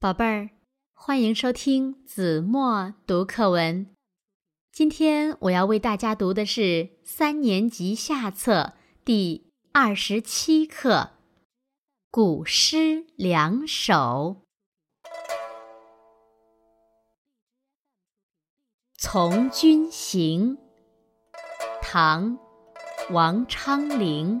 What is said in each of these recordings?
宝贝儿，欢迎收听子墨读课文。今天我要为大家读的是三年级下册第二十七课《古诗两首》。《从军行》唐·王昌龄。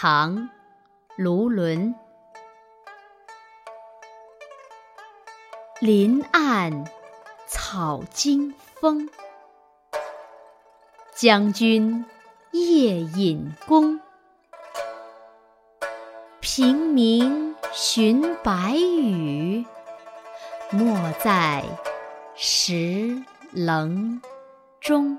唐·卢纶，林暗草惊风，将军夜引弓。平明寻白羽，没在石棱中。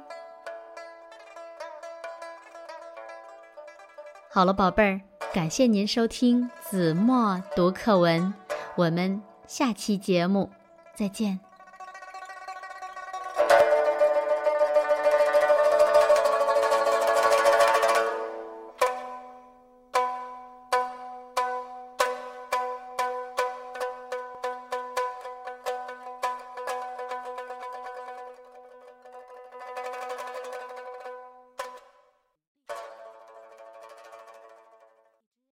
好了，宝贝儿，感谢您收听子墨读课文，我们下期节目再见。